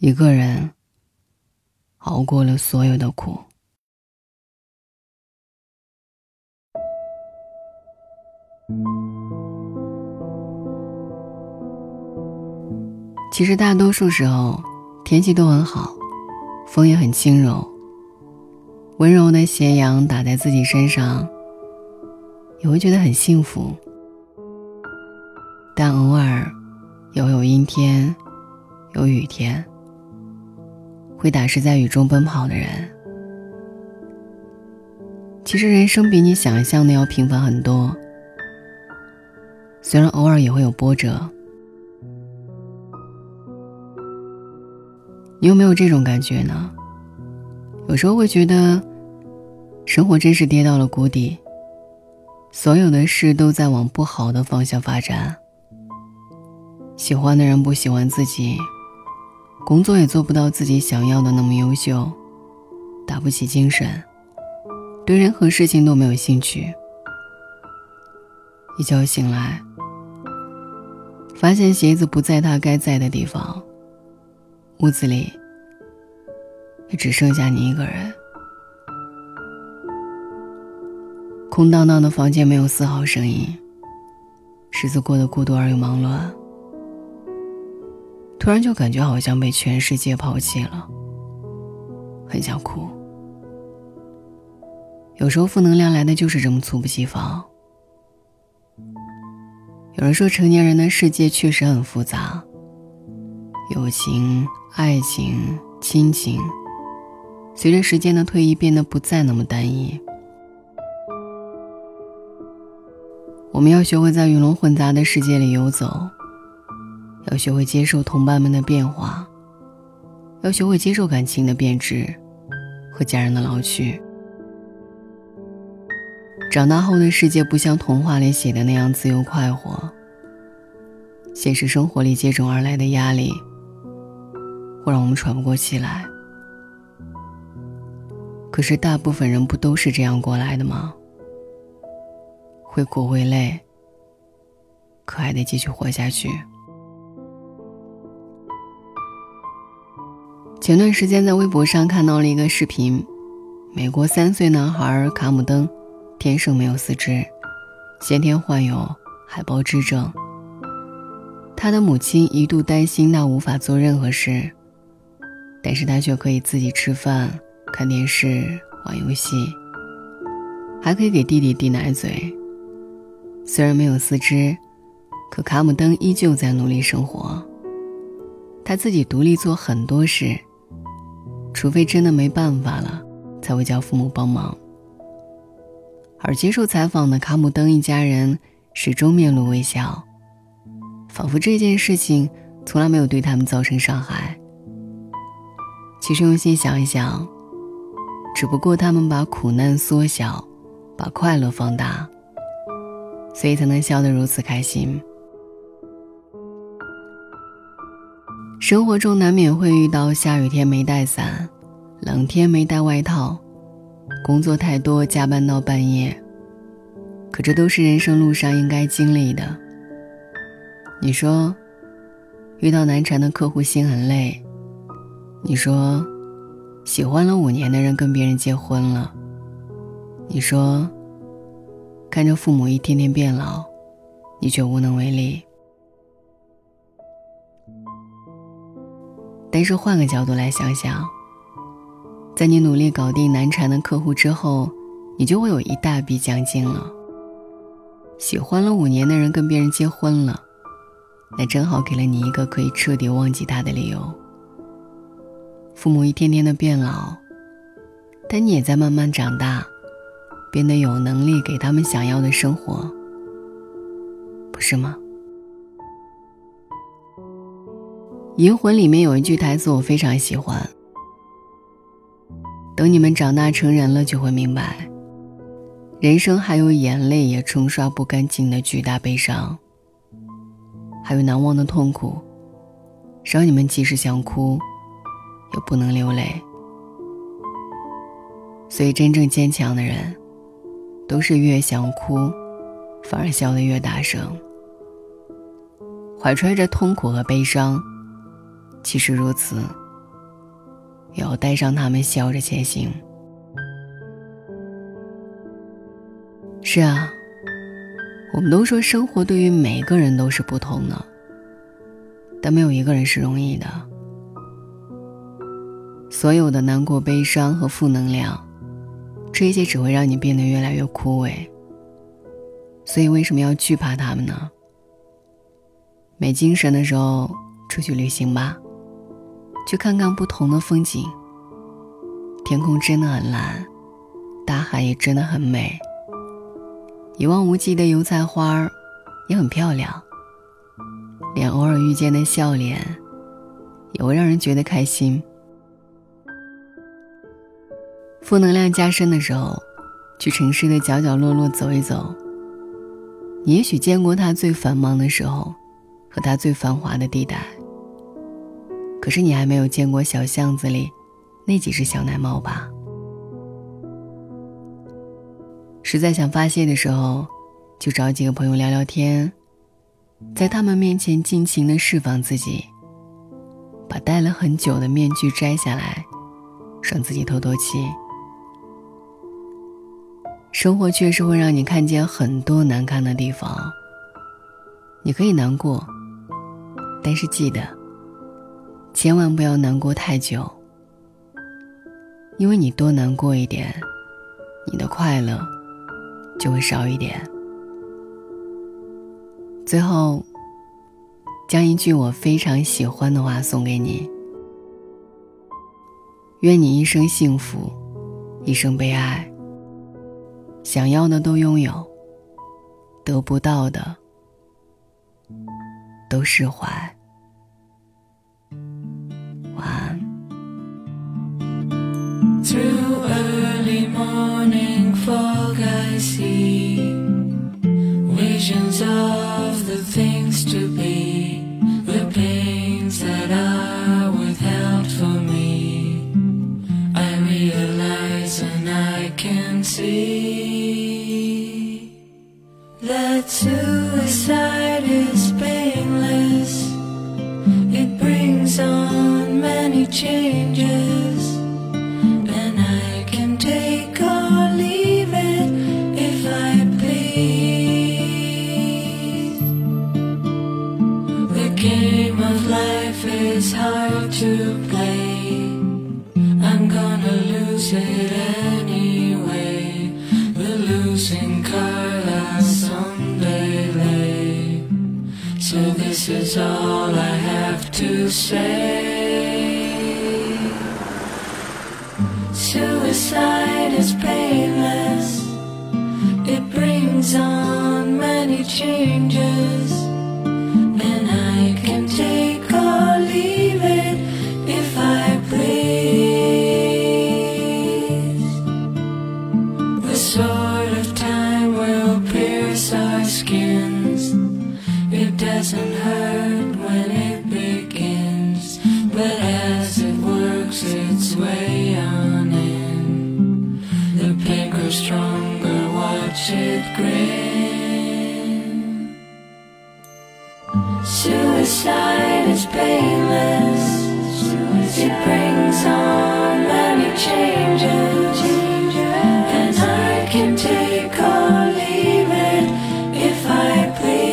一个人熬过了所有的苦。其实大多数时候，天气都很好，风也很轻柔。温柔的斜阳打在自己身上，也会觉得很幸福。但偶尔，也有阴天，有雨天，会打湿在雨中奔跑的人。其实人生比你想象的要平凡很多，虽然偶尔也会有波折。你有没有这种感觉呢？有时候会觉得，生活真是跌到了谷底。所有的事都在往不好的方向发展。喜欢的人不喜欢自己，工作也做不到自己想要的那么优秀，打不起精神，对任何事情都没有兴趣。一觉醒来，发现鞋子不在它该在的地方。屋子里也只剩下你一个人，空荡荡的房间没有丝毫声音，日子过得孤独而又忙乱。突然就感觉好像被全世界抛弃了，很想哭。有时候负能量来的就是这么猝不及防。有人说，成年人的世界确实很复杂。友情、爱情、亲情，随着时间的推移，变得不再那么单一。我们要学会在鱼龙混杂的世界里游走，要学会接受同伴们的变化，要学会接受感情的变质和家人的老去。长大后的世界不像童话里写的那样自由快活，现实生活里接踵而来的压力。会让我们喘不过气来。可是大部分人不都是这样过来的吗？会苦会累，可还得继续活下去。前段时间在微博上看到了一个视频，美国三岁男孩卡姆登，天生没有四肢，先天患有海豹肢症。他的母亲一度担心他无法做任何事。但是他却可以自己吃饭、看电视、玩游戏，还可以给弟弟递奶嘴。虽然没有四肢，可卡姆登依旧在努力生活。他自己独立做很多事，除非真的没办法了，才会叫父母帮忙。而接受采访的卡姆登一家人始终面露微笑，仿佛这件事情从来没有对他们造成伤害。其实用心想一想，只不过他们把苦难缩小，把快乐放大，所以才能笑得如此开心。生活中难免会遇到下雨天没带伞，冷天没带外套，工作太多加班到半夜，可这都是人生路上应该经历的。你说，遇到难缠的客户心很累。你说，喜欢了五年的人跟别人结婚了。你说，看着父母一天天变老，你却无能为力。但是换个角度来想想，在你努力搞定难缠的客户之后，你就会有一大笔奖金了。喜欢了五年的人跟别人结婚了，那正好给了你一个可以彻底忘记他的理由。父母一天天的变老，但你也在慢慢长大，变得有能力给他们想要的生活，不是吗？《银魂》里面有一句台词我非常喜欢：“等你们长大成人了，就会明白，人生还有眼泪也冲刷不干净的巨大悲伤，还有难忘的痛苦，让你们即使想哭。”也不能流泪，所以真正坚强的人，都是越想哭，反而笑得越大声。怀揣着痛苦和悲伤，即使如此，也要带上他们笑着前行。是啊，我们都说生活对于每个人都是不同的，但没有一个人是容易的。所有的难过、悲伤和负能量，这些只会让你变得越来越枯萎。所以为什么要惧怕他们呢？没精神的时候，出去旅行吧，去看看不同的风景。天空真的很蓝，大海也真的很美。一望无际的油菜花儿也很漂亮，连偶尔遇见的笑脸也会让人觉得开心。负能量加深的时候，去城市的角角落落走一走。你也许见过它最繁忙的时候，和它最繁华的地带。可是你还没有见过小巷子里那几只小奶猫吧？实在想发泄的时候，就找几个朋友聊聊天，在他们面前尽情的释放自己，把戴了很久的面具摘下来，让自己透透气。生活确实会让你看见很多难看的地方，你可以难过，但是记得，千万不要难过太久，因为你多难过一点，你的快乐。就会少一点。最后，将一句我非常喜欢的话送给你：愿你一生幸福，一生被爱。想要的都拥有，得不到的都释怀。See visions of the things to be, the pains that are withheld for me. I realize and I can see that suicide is painless. It brings on many changes. lose it anyway. We're losing Carla someday late. So this is all I have to say. Suicide is painless. It brings on many changes. Suicide is painless. It brings on many changes, and I can take or leave it if I please.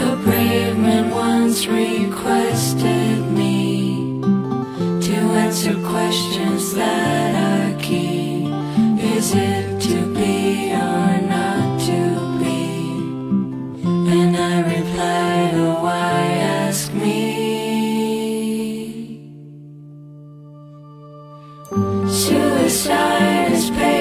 A brave man once requested me to answer questions that Suicide is pain.